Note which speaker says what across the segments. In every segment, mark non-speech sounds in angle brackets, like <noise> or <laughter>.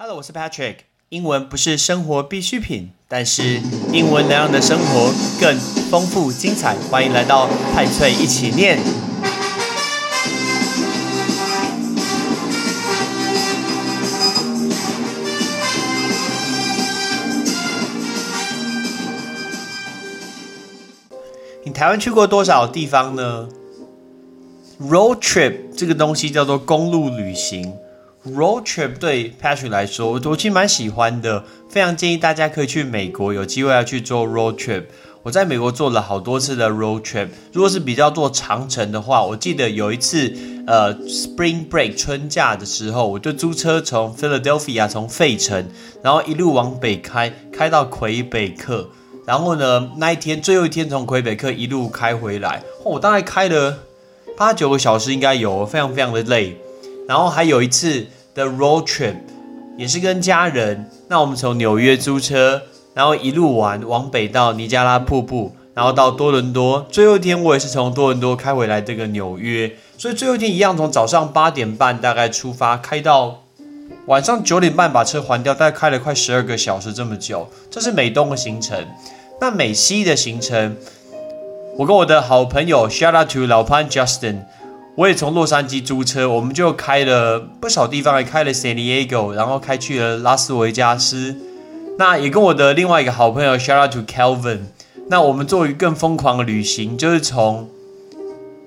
Speaker 1: Hello，我是 Patrick。英文不是生活必需品，但是英文能让你的生活更丰富精彩。欢迎来到派翠一起念。你台湾去过多少地方呢？Road trip 这个东西叫做公路旅行。Road trip 对 Patrick 来说，我其实蛮喜欢的，非常建议大家可以去美国，有机会要去做 road trip。我在美国做了好多次的 road trip，如果是比较做长程的话，我记得有一次，呃，Spring Break 春假的时候，我就租车从 Philadelphia 从费城，然后一路往北开，开到魁北克，然后呢，那一天最后一天从魁北克一路开回来，我大概开了八九个小时，应该有，非常非常的累。然后还有一次的 road trip，也是跟家人，那我们从纽约租车，然后一路玩往北到尼加拉瀑布，然后到多伦多，最后一天我也是从多伦多开回来这个纽约，所以最后一天一样从早上八点半大概出发，开到晚上九点半把车还掉，大概开了快十二个小时这么久，这是美东的行程。那美西的行程，我跟我的好朋友 shout out to 老潘 Justin。我也从洛杉矶租车，我们就开了不少地方，还开了 San Diego，然后开去了拉斯维加斯。那也跟我的另外一个好朋友 Shout out to Kelvin。那我们做一个更疯狂的旅行，就是从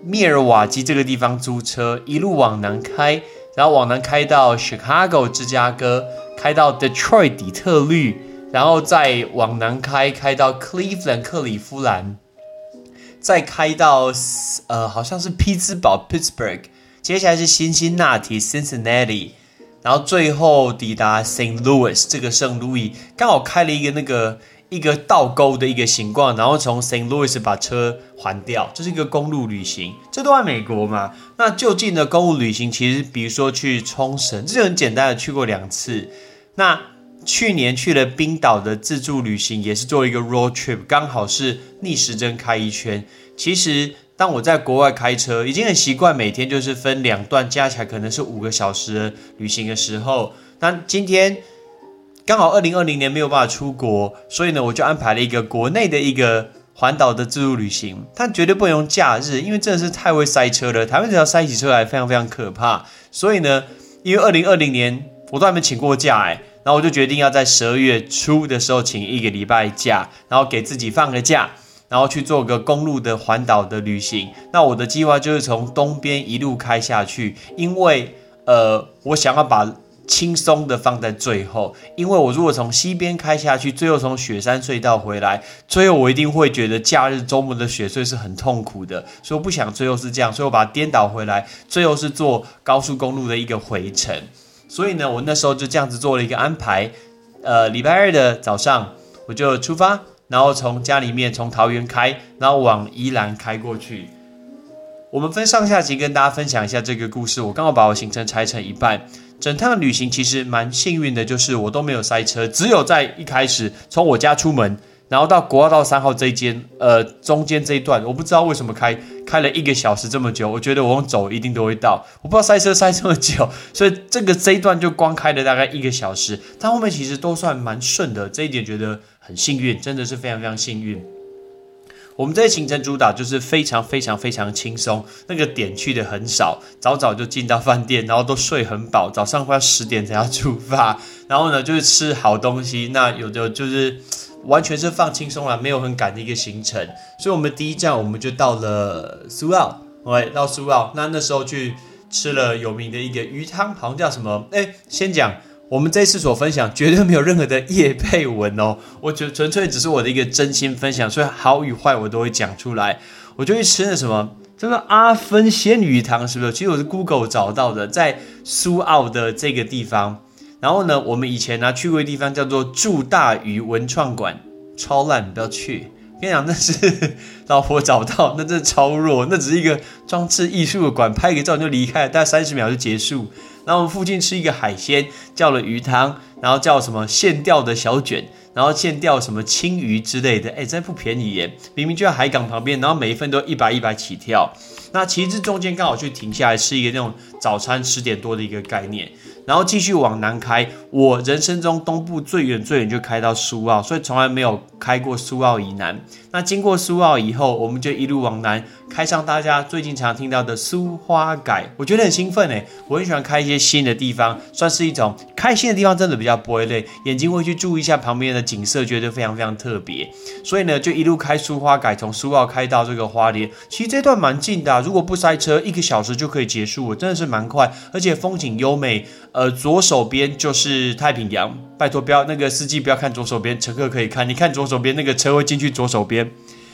Speaker 1: 密尔瓦基这个地方租车，一路往南开，然后往南开到 Chicago 芝加哥，开到 Detroit 底特律，然后再往南开，开到 Cleveland 克利夫兰。再开到呃，好像是匹兹堡 （Pittsburgh），接下来是辛辛那提 （Cincinnati），然后最后抵达 St. Louis 这个圣路易，刚好开了一个那个一个倒钩的一个形状，然后从 St. Louis 把车还掉，这是一个公路旅行，这都在美国嘛？那就近的公路旅行，其实比如说去冲绳，这就很简单的，去过两次。那去年去了冰岛的自助旅行，也是做一个 road trip，刚好是逆时针开一圈。其实当我在国外开车，已经很习惯每天就是分两段，加起来可能是五个小时的旅行的时候。那今天刚好二零二零年没有办法出国，所以呢，我就安排了一个国内的一个环岛的自助旅行。但绝对不能用假日，因为真的是太会塞车了。台湾只要塞起车来，非常非常可怕。所以呢，因为二零二零年我都还没请过假，哎。然后我就决定要在十二月初的时候请一个礼拜假，然后给自己放个假，然后去做个公路的环岛的旅行。那我的计划就是从东边一路开下去，因为呃，我想要把轻松的放在最后，因为我如果从西边开下去，最后从雪山隧道回来，最后我一定会觉得假日周末的雪隧是很痛苦的，所以我不想最后是这样，所以我把它颠倒回来，最后是坐高速公路的一个回程。所以呢，我那时候就这样子做了一个安排，呃，礼拜二的早上我就出发，然后从家里面从桃园开，然后往宜兰开过去。我们分上下集跟大家分享一下这个故事。我刚好把我行程拆成一半，整趟旅行其实蛮幸运的，就是我都没有塞车，只有在一开始从我家出门。然后到国二到三号这一间，呃，中间这一段，我不知道为什么开开了一个小时这么久。我觉得我用走一定都会到，我不知道塞车塞这么久，<laughs> 所以这个这一段就光开了大概一个小时。但后面其实都算蛮顺的，这一点觉得很幸运，真的是非常非常幸运。我们这行程主导就是非常非常非常轻松，那个点去的很少，早早就进到饭店，然后都睡很饱，早上快要十点才要出发，然后呢就是吃好东西，那有的就是。完全是放轻松了，没有很赶的一个行程，所以我们第一站我们就到了苏澳，OK，到苏澳，那那时候去吃了有名的一个鱼汤，好像叫什么？哎，先讲，我们这次所分享绝对没有任何的叶配文哦，<laughs> 我觉纯粹只是我的一个真心分享，所以好与坏我都会讲出来。我就去吃了什么？这个阿芬仙鱼汤是不是？其实我是 Google 找到的，在苏澳的这个地方。然后呢，我们以前呢去过的地方叫做祝大鱼文创馆，超烂，不要去。跟你讲，那是 <laughs> 老婆找到，那真的超弱，那只是一个装置艺术的馆，拍个照就离开，大概三十秒就结束。然后我们附近吃一个海鲜，叫了鱼汤，然后叫什么现钓的小卷，然后现钓什么青鱼之类的，哎，真不便宜耶！明明就在海港旁边，然后每一份都一百一百起跳。那其实中间刚好去停下来吃一个那种早餐，十点多的一个概念。然后继续往南开。我人生中东部最远最远就开到苏澳，所以从来没有开过苏澳以南。那经过苏澳以后，我们就一路往南开上大家最近常听到的苏花改，我觉得很兴奋诶，我很喜欢开一些新的地方，算是一种开心的地方，真的比较不会累，眼睛会去注意一下旁边的景色，觉得非常非常特别。所以呢，就一路开苏花改，从苏澳开到这个花莲，其实这段蛮近的，如果不塞车，一个小时就可以结束，真的是蛮快，而且风景优美。呃，左手边就是太平洋，拜托不要那个司机不要看左手边，乘客可以看，你看左手边那个车会进去左手边。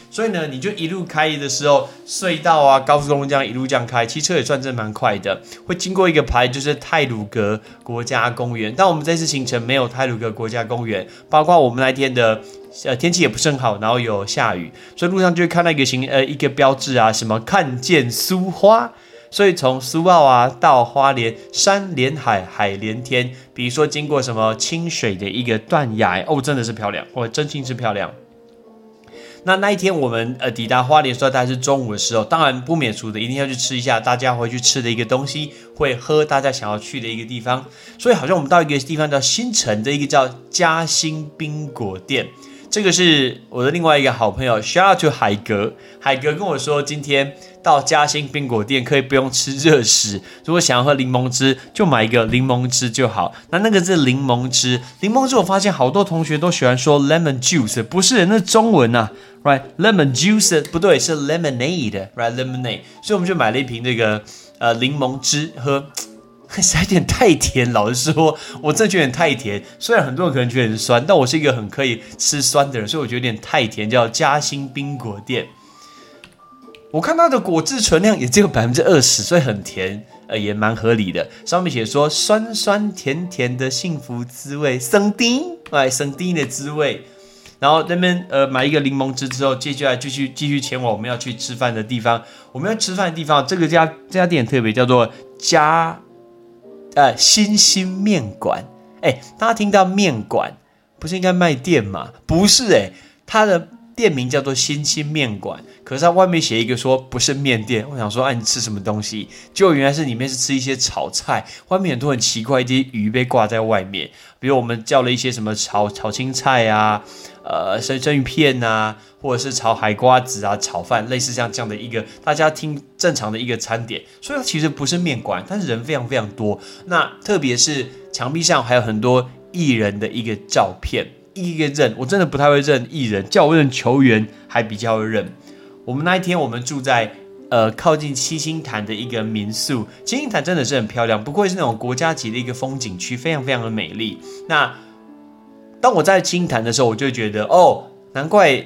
Speaker 1: 所以呢，你就一路开的时候，隧道啊、高速公路这样一路这样开，骑车也算真蛮快的。会经过一个牌，就是泰鲁格国家公园。但我们这次行程没有泰鲁格国家公园，包括我们那天的呃天气也不是很好，然后有下雨，所以路上就会看到一个行呃一个标志啊，什么看见苏花。所以从苏澳啊到花莲，山连海，海连天。比如说经过什么清水的一个断崖，哦，真的是漂亮，哦，真心是漂亮。那那一天我们呃抵达花莲时候，大概是中午的时候，当然不免俗的，一定要去吃一下大家回去吃的一个东西，会喝大家想要去的一个地方。所以好像我们到一个地方叫新城的一个叫嘉兴冰果店，这个是我的另外一个好朋友，shout out to 海格，海格跟我说今天。到嘉兴冰果店可以不用吃热食，如果想要喝柠檬汁，就买一个柠檬汁就好。那那个是柠檬汁，柠檬汁我发现好多同学都喜欢说 lemon juice，不是那中文呐，right？lemon juice 不对，是 lemonade，right？lemonade。所以我们就买了一瓶这个呃柠檬汁喝，<laughs> 是有点太甜。老实说，我真的觉得有点太甜。虽然很多人可能觉得很酸，但我是一个很可以吃酸的人，所以我觉得有点太甜。叫嘉兴冰果店。我看它的果汁存量也只有百分之二十，所以很甜，呃，也蛮合理的。上面写说酸酸甜甜的幸福滋味，生丁，哎，生丁的滋味。然后那边呃买一个柠檬汁之后，接下来继续继续前往我们要去吃饭的地方。我们要吃饭的地方，这个家这家店特别叫做家，呃，新兴面馆。哎，大家听到面馆，不是应该卖店吗？不是，哎，他的。店名叫做新兴面馆，可是它外面写一个说不是面店。我想说，哎，你吃什么东西？结果原来是里面是吃一些炒菜，外面很多很奇怪一些鱼被挂在外面，比如我们叫了一些什么炒炒青菜啊，呃生生鱼片啊，或者是炒海瓜子啊，炒饭，类似像这样的一个大家听正常的一个餐点。所以它其实不是面馆，但是人非常非常多。那特别是墙壁上还有很多艺人的一个照片。一个认，我真的不太会认艺人，叫我认球员还比较会认。我们那一天，我们住在呃靠近七星潭的一个民宿，七星潭真的是很漂亮，不愧是那种国家级的一个风景区，非常非常的美丽。那当我在七星潭的时候，我就觉得哦，难怪。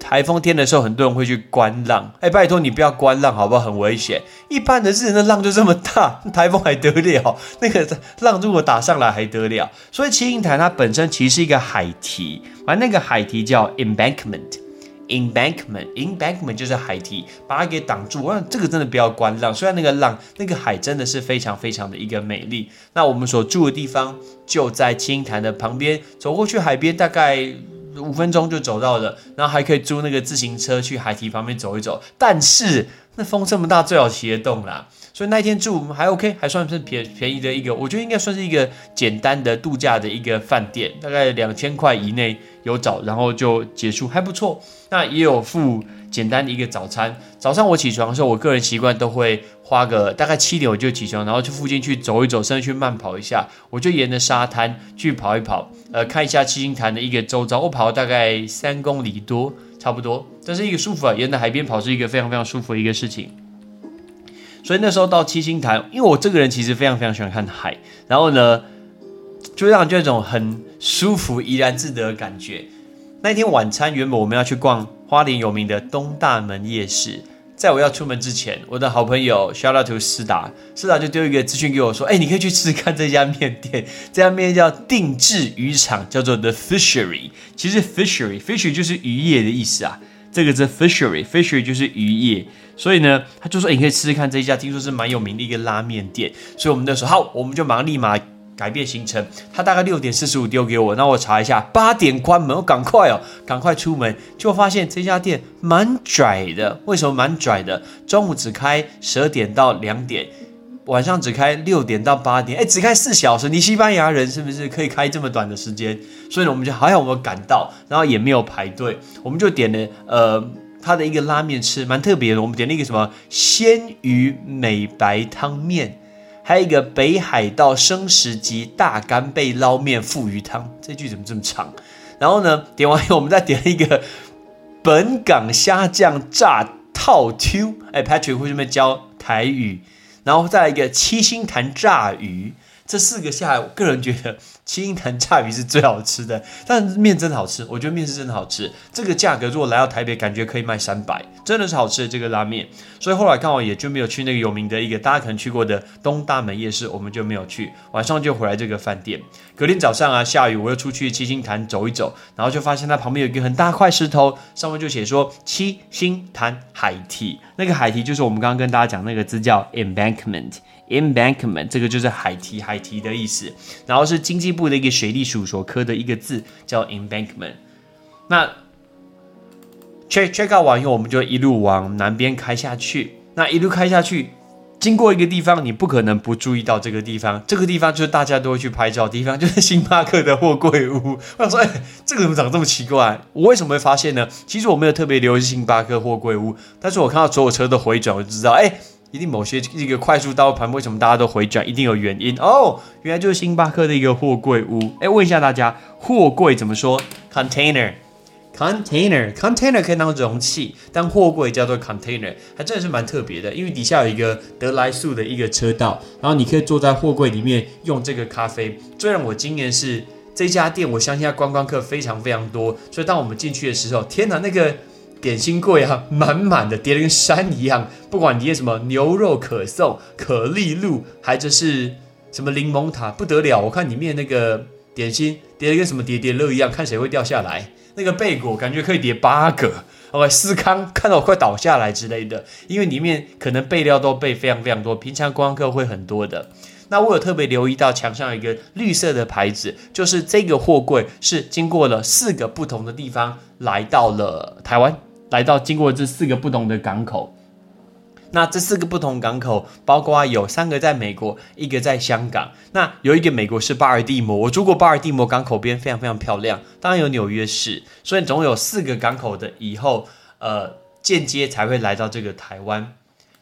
Speaker 1: 台风天的时候，很多人会去观浪。哎，拜托你不要观浪，好不好？很危险。一般的日人的浪就这么大，<laughs> 台风还得了？那个浪如果打上来还得了？所以七星潭它本身其实是一个海堤，而那个海堤叫 embankment，embankment，embankment 就是海堤，把它给挡住。我想这个真的不要观浪。虽然那个浪，那个海真的是非常非常的一个美丽。那我们所住的地方就在七星潭的旁边，走过去海边大概。五分钟就走到了，然后还可以租那个自行车去海堤旁边走一走。但是那风这么大，最好骑得动啦。所以那一天住还 OK，还算是便便宜的一个，我觉得应该算是一个简单的度假的一个饭店，大概两千块以内有找，然后就结束，还不错。那也有付简单的一个早餐。早上我起床的时候，我个人习惯都会花个大概七点我就起床，然后去附近去走一走，甚至去慢跑一下。我就沿着沙滩去跑一跑，呃，看一下七星潭的一个周遭。我跑了大概三公里多，差不多，这是一个舒服啊。沿着海边跑是一个非常非常舒服的一个事情。所以那时候到七星潭，因为我这个人其实非常非常喜欢看海，然后呢，就让人觉得一种很舒服、怡然自得的感觉。那一天晚餐原本我们要去逛花莲有名的东大门夜市，在我要出门之前，我的好朋友 shout out to 思达，思达就丢一个资讯给我说：“哎，你可以去吃看这家面店，<laughs> 这家面店叫定制渔场，叫做 The Fishery。其实 Fishery，Fishery 就是渔业的意思啊。”这个是 fishery，fishery 就是渔业，所以呢，他就说，你可以试试看这一家，听说是蛮有名的一个拉面店。所以我们那时候好，我们就马上立马改变行程。他大概六点四十五丢给我，那我查一下，八点关门，我赶快哦，赶快出门，就发现这家店蛮拽的。为什么蛮拽的？中午只开十二点到两点。晚上只开六点到八点，哎，只开四小时。你西班牙人是不是可以开这么短的时间？所以呢，我们就好像我们赶到，然后也没有排队，我们就点了呃他的一个拉面吃，蛮特别的。我们点了一个什么鲜鱼美白汤面，还有一个北海道生食级大干贝捞面富鱼汤。这句怎么这么长？然后呢，点完以后，我们再点一个本港虾酱炸套 Q。哎，Patrick 会这边教台语。然后再来一个七星潭炸鱼，这四个下来，我个人觉得七星潭炸鱼是最好吃的。但面真的好吃，我觉得面是真的好吃。这个价格如果来到台北，感觉可以卖三百，真的是好吃的这个拉面。所以后来刚好也就没有去那个有名的一个大家可能去过的东大门夜市，我们就没有去。晚上就回来这个饭店。隔天早上啊，下雨，我又出去七星潭走一走，然后就发现它旁边有一个很大块石头，上面就写说七星潭海堤。那个海堤就是我们刚刚跟大家讲那个字叫 embankment，embankment 这个就是海堤，海堤的意思。然后是经济 <laughs> 部的一个水利署所刻的一个字叫 embankment。那 check check out 完以后，我们就一路往南边开下去。那一路开下去。经过一个地方，你不可能不注意到这个地方。这个地方就是大家都会去拍照的地方，就是星巴克的货柜屋。<laughs> 我想说，哎，这个怎么长这么奇怪？我为什么会发现呢？其实我没有特别留意星巴克货柜屋，但是我看到所有车都回转，我就知道，哎，一定某些一个快速道路盘为什么大家都回转，一定有原因哦。原来就是星巴克的一个货柜屋。哎，问一下大家，货柜怎么说？Container。Container，container 可以当容器，但货柜叫做 container，还真的是蛮特别的。因为底下有一个德莱素的一个车道，然后你可以坐在货柜里面用这个咖啡。最让我惊艳是这家店，我相信它观光客非常非常多。所以当我们进去的时候，天哪，那个点心柜啊，满满的叠得跟山一样。不管你点什么牛肉可颂、可丽露，还是什么柠檬塔，不得了！我看里面那个点心叠得跟什么叠叠乐一样，看谁会掉下来。那个贝果感觉可以叠八个，OK，思康看到我快倒下来之类的，因为里面可能备料都备非常非常多，平常观光客会很多的。那我有特别留意到墙上有一个绿色的牌子，就是这个货柜是经过了四个不同的地方来到了台湾，来到经过这四个不同的港口。那这四个不同港口，包括有三个在美国，一个在香港。那有一个美国是巴尔的摩，我住过巴尔的摩港口边，非常非常漂亮。当然有纽约市，所以总有四个港口的以后，呃，间接才会来到这个台湾。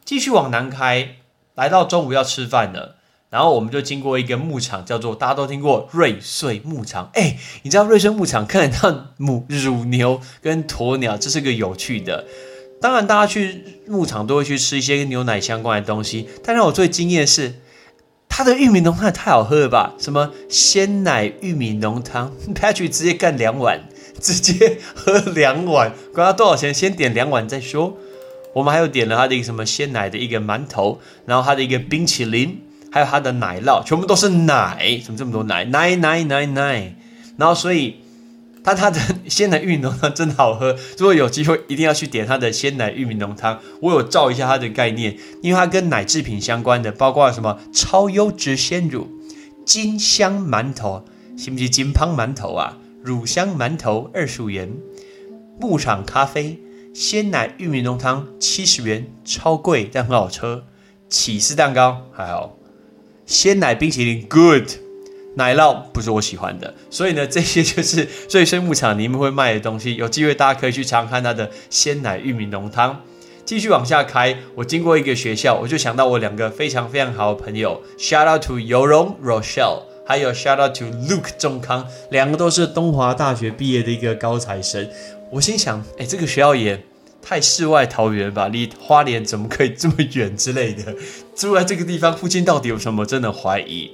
Speaker 1: 继续往南开，来到中午要吃饭了，然后我们就经过一个牧场，叫做大家都听过瑞穗牧场。哎，你知道瑞穗牧场看得到母乳牛跟鸵鸟，这是个有趣的。当然，大家去牧场都会去吃一些跟牛奶相关的东西。但让我最惊艳的是，它的玉米浓汤也太好喝了吧！什么鲜奶玉米浓汤，Patrick 直接干两碗，直接喝两碗，管他多少钱，先点两碗再说。我们还有点了他的一个什么鲜奶的一个馒头，然后他的一个冰淇淋，还有它的奶酪，全部都是奶，怎么这么多奶？奶奶奶奶，然后所以。但它的鲜奶玉米浓汤真的好喝，如果有机会一定要去点它的鲜奶玉米浓汤。我有照一下它的概念，因为它跟奶制品相关的，包括什么超优质鲜乳、金香馒头，是不是金胖馒头啊？乳香馒头二十五元，牧场咖啡、鲜奶玉米浓汤七十元，超贵但很好吃。起司蛋糕还好，鲜奶冰淇淋 good。奶酪不是我喜欢的，所以呢，<laughs> 这些就是瑞穗牧场里面会卖的东西。有机会大家可以去尝看它的鲜奶玉米浓汤。继续往下开，我经过一个学校，我就想到我两个非常非常好的朋友，shout out to 尤荣 Rochelle，还有 shout out to Luke 仲康，两个都是东华大学毕业的一个高材生。我心想，哎，这个学校也太世外桃源吧，离花莲怎么可以这么远之类的？<laughs> 住在这个地方附近到底有什么？真的怀疑。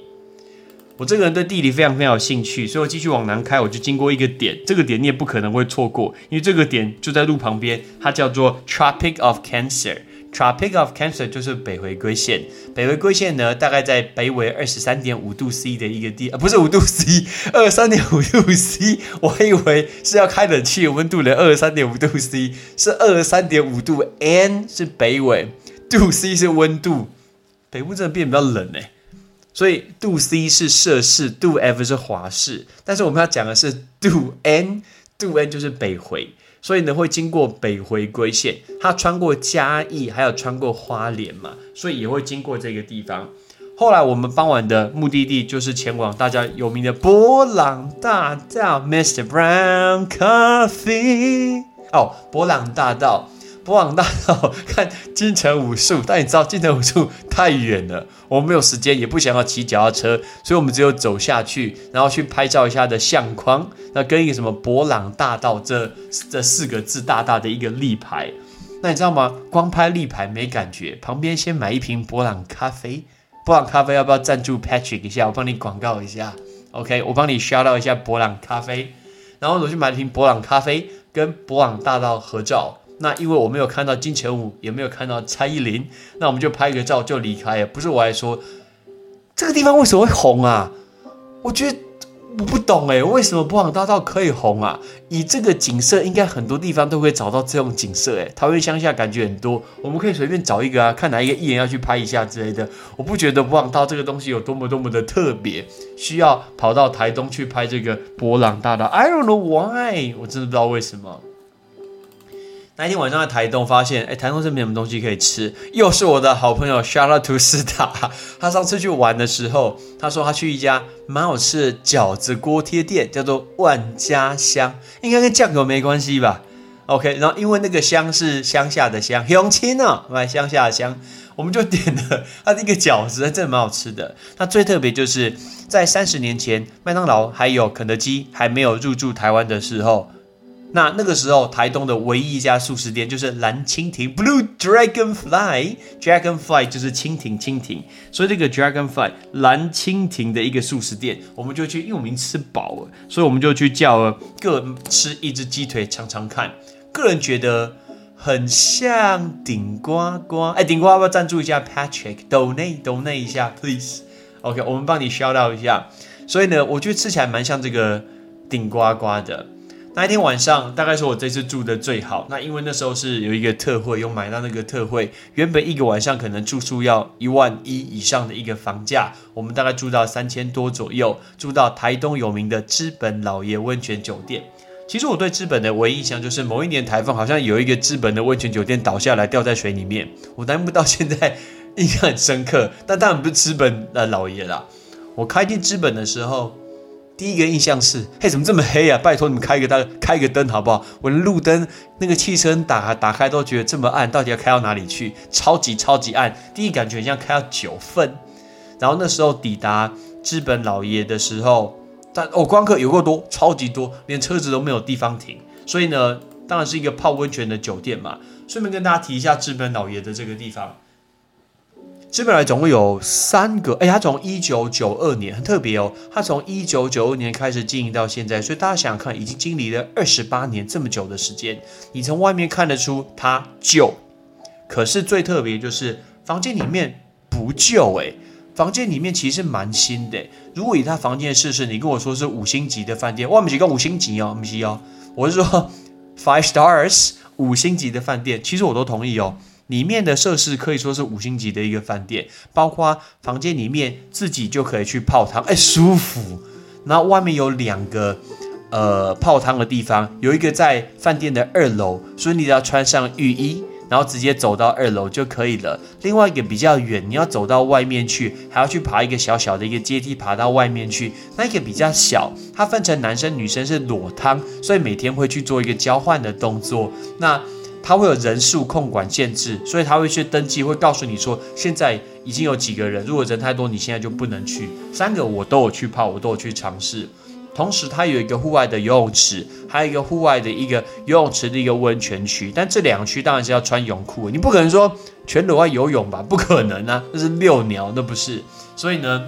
Speaker 1: 我这个人对地理非常非常有兴趣，所以我继续往南开，我就经过一个点，这个点你也不可能会错过，因为这个点就在路旁边，它叫做 Tropic of Cancer。Tropic of Cancer 就是北回归线，北回归线呢，大概在北纬二十三点五度 C 的一个地，啊，不是五度 C，<laughs> 二十三点五度 C，我还以为是要开冷气温度的二十三点五度 C，是二十三点五度，N 是北纬，度 C 是温度，北部真的变比较冷哎。所以度 C 是摄氏，度 F 是华氏，但是我们要讲的是度 N，度 N 就是北回，所以呢会经过北回归线，它穿过嘉义，还有穿过花莲嘛，所以也会经过这个地方。后来我们傍晚的目的地就是前往大家有名的博朗大道，Mr. Brown Coffee。哦，博朗大道，博朗大道看金城武术，但你知道金城武术太远了，我们没有时间，也不想要骑脚踏车，所以我们只有走下去，然后去拍照一下的相框，那跟一个什么博朗大道这这四个字大大的一个立牌。那你知道吗？光拍立牌没感觉，旁边先买一瓶博朗咖啡。博朗咖啡要不要赞助 Patrick 一下？我帮你广告一下，OK？我帮你 shout out 一下博朗咖啡，然后我去买一瓶博朗咖啡，跟博朗大道合照。那因为我没有看到金城武，也没有看到蔡依林，那我们就拍个照就离开了。不是我来说，这个地方为什么会红啊？我觉得。我不懂哎，为什么博朗大道可以红啊？以这个景色，应该很多地方都会找到这种景色哎。桃园乡下感觉很多，我们可以随便找一个啊，看哪一个艺人要去拍一下之类的。我不觉得博朗大道这个东西有多么多么的特别，需要跑到台东去拍这个博朗大道。I don't know why，我真的不知道为什么。那一天晚上在台东发现，哎，台东这边什么东西可以吃？又是我的好朋友 s h a r l o t t e 斯塔，他上次去玩的时候，他说他去一家蛮好吃的饺子锅贴店，叫做万家香，应该跟酱油没关系吧？OK，然后因为那个香是乡下的香，永清啊，买乡下的香，<laughs> 我们就点了他那个饺子，真的蛮好吃的。那最特别就是在三十年前，麦当劳还有肯德基还没有入驻台湾的时候。那那个时候，台东的唯一一家素食店就是蓝蜻蜓 （Blue Dragonfly），Dragonfly 就是蜻蜓，蜻蜓。所以这个 Dragonfly 蓝蜻蜓的一个素食店，我们就去，因为我们已经吃饱了，所以我们就去叫了各吃一只鸡腿尝尝看。个人觉得很像顶呱呱，哎，顶呱要不要赞助一下 Patrick？Donate，Donate 一下，Please。OK，我们帮你 shout out 一下。所以呢，我觉得吃起来蛮像这个顶呱呱的。那一天晚上，大概是我这次住的最好。那因为那时候是有一个特惠，有买到那个特惠。原本一个晚上可能住宿要一万一以上的一个房价，我们大概住到三千多左右，住到台东有名的资本老爷温泉酒店。其实我对资本的唯一印象就是某一年台风好像有一个资本的温泉酒店倒下来掉在水里面，我难不到现在印象很深刻。但当然不是资本的老爷啦。我开进资本的时候。第一个印象是，嘿，怎么这么黑啊？拜托你们开一个灯，开一个灯好不好？我的路灯那个汽车打打开都觉得这么暗，到底要开到哪里去？超级超级暗，第一感觉像开到九份。然后那时候抵达资本老爷的时候，但哦，光客有够多，超级多，连车子都没有地方停。所以呢，当然是一个泡温泉的酒店嘛。顺便跟大家提一下资本老爷的这个地方。基本来总共有三个，哎，他从一九九二年很特别哦，他从一九九二年开始经营到现在，所以大家想想看，已经经历了二十八年这么久的时间，你从外面看得出它旧，可是最特别就是房间里面不旧，哎，房间里面其实蛮新的。如果以他房间的试试，你跟我说是五星级的饭店，哇，不是个五星级哦，不是哦，我是说 five stars 五星级的饭店，其实我都同意哦。里面的设施可以说是五星级的一个饭店，包括房间里面自己就可以去泡汤，哎，舒服。然后外面有两个呃泡汤的地方，有一个在饭店的二楼，所以你只要穿上浴衣，然后直接走到二楼就可以了。另外一个比较远，你要走到外面去，还要去爬一个小小的一个阶梯爬到外面去。那一个比较小，它分成男生女生是裸汤，所以每天会去做一个交换的动作。那他会有人数控管限制，所以他会去登记，会告诉你说现在已经有几个人，如果人太多，你现在就不能去。三个我都有去泡，我都有去尝试。同时，它有一个户外的游泳池，还有一个户外的一个游泳池的一个温泉区。但这两个区当然是要穿泳裤，你不可能说全裸外游泳吧？不可能啊，那是遛鸟，那不是。所以呢，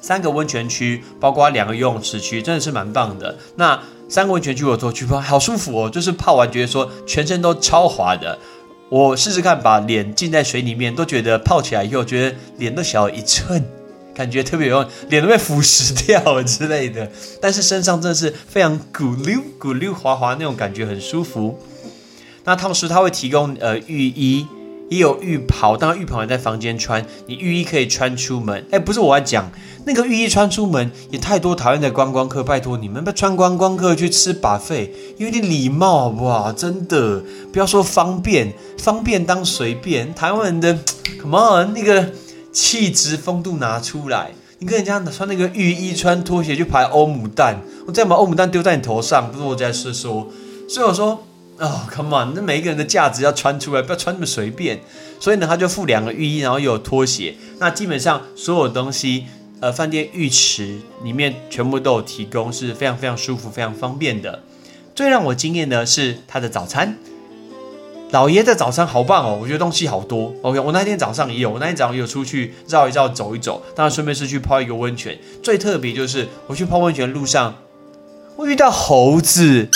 Speaker 1: 三个温泉区，包括两个游泳池区，真的是蛮棒的。那。三个温泉区我都去泡，好舒服哦！就是泡完觉得说全身都超滑的。我试试看，把脸浸在水里面，都觉得泡起来以后觉得脸都小一寸，感觉特别有用，脸都被腐蚀掉了之类的。但是身上真的是非常咕溜咕溜滑滑那种感觉，很舒服。那他们说他会提供呃浴衣。也有浴袍，当然浴袍也在房间穿，你浴衣可以穿出门。哎，不是我要讲那个浴衣穿出门，也太多讨厌的观光客，拜托你们不要穿观光客去吃把费，有点礼貌好不好？真的，不要说方便，方便当随便。台湾人的，<tsk> Come on，那个气质风度拿出来。你跟人家穿那个浴衣、穿拖鞋去排欧姆蛋，我再把欧姆蛋丢在你头上，不是我在说说。所以我说，哦，come on，那每一个人的价值要穿出来，不要穿那么随便。所以呢，他就附两个浴衣，然后又有拖鞋。那基本上所有东西，呃，饭店浴池里面全部都有提供，是非常非常舒服、非常方便的。最让我惊艳的是他的早餐。老爷的早餐好棒哦，我觉得东西好多。OK，我那天早上也有，我那天早上也有出去绕一绕、走一走，当然顺便是去泡一个温泉。最特别就是我去泡温泉路上，我遇到猴子。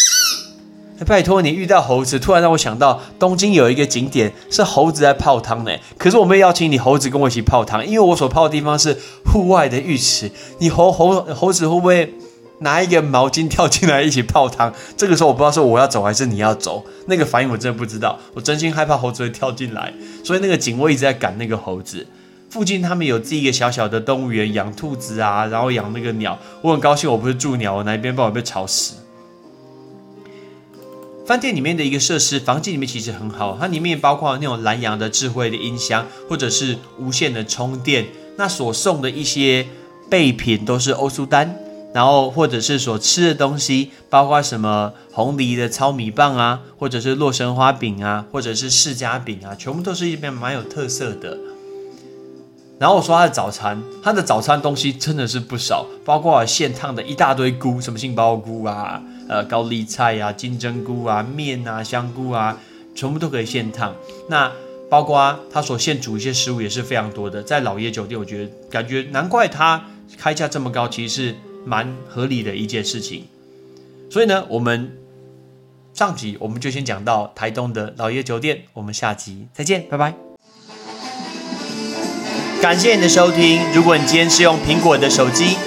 Speaker 1: 拜托你遇到猴子，突然让我想到东京有一个景点是猴子在泡汤呢。可是我没邀请你猴子跟我一起泡汤，因为我所泡的地方是户外的浴池。你猴猴猴子会不会？拿一个毛巾跳进来一起泡汤，这个时候我不知道是我要走还是你要走，那个反应我真的不知道，我真心害怕猴子会跳进来，所以那个警卫一直在赶那个猴子。附近他们有自己一个小小的动物园，养兔子啊，然后养那个鸟，我很高兴我不是住鸟，我那边不然被吵死。饭店里面的一个设施，房间里面其实很好，它里面包括那种蓝牙的智慧的音箱，或者是无线的充电，那所送的一些备品都是欧舒丹。然后，或者是所吃的东西，包括什么红梨的糙米棒啊，或者是洛神花饼啊，或者是世家饼啊，全部都是一边蛮有特色的。然后我说他的早餐，他的早餐东西真的是不少，包括现烫的一大堆菇，什么杏鲍菇啊，呃高丽菜呀、金针菇啊、面啊、香菇啊，全部都可以现烫。那包括他所现煮一些食物也是非常多的。在老爷酒店，我觉得感觉难怪他开价这么高，其实是。蛮合理的一件事情，所以呢，我们上集我们就先讲到台东的老爷酒店，我们下集再见，拜拜。感谢你的收听，如果你今天是用苹果的手机，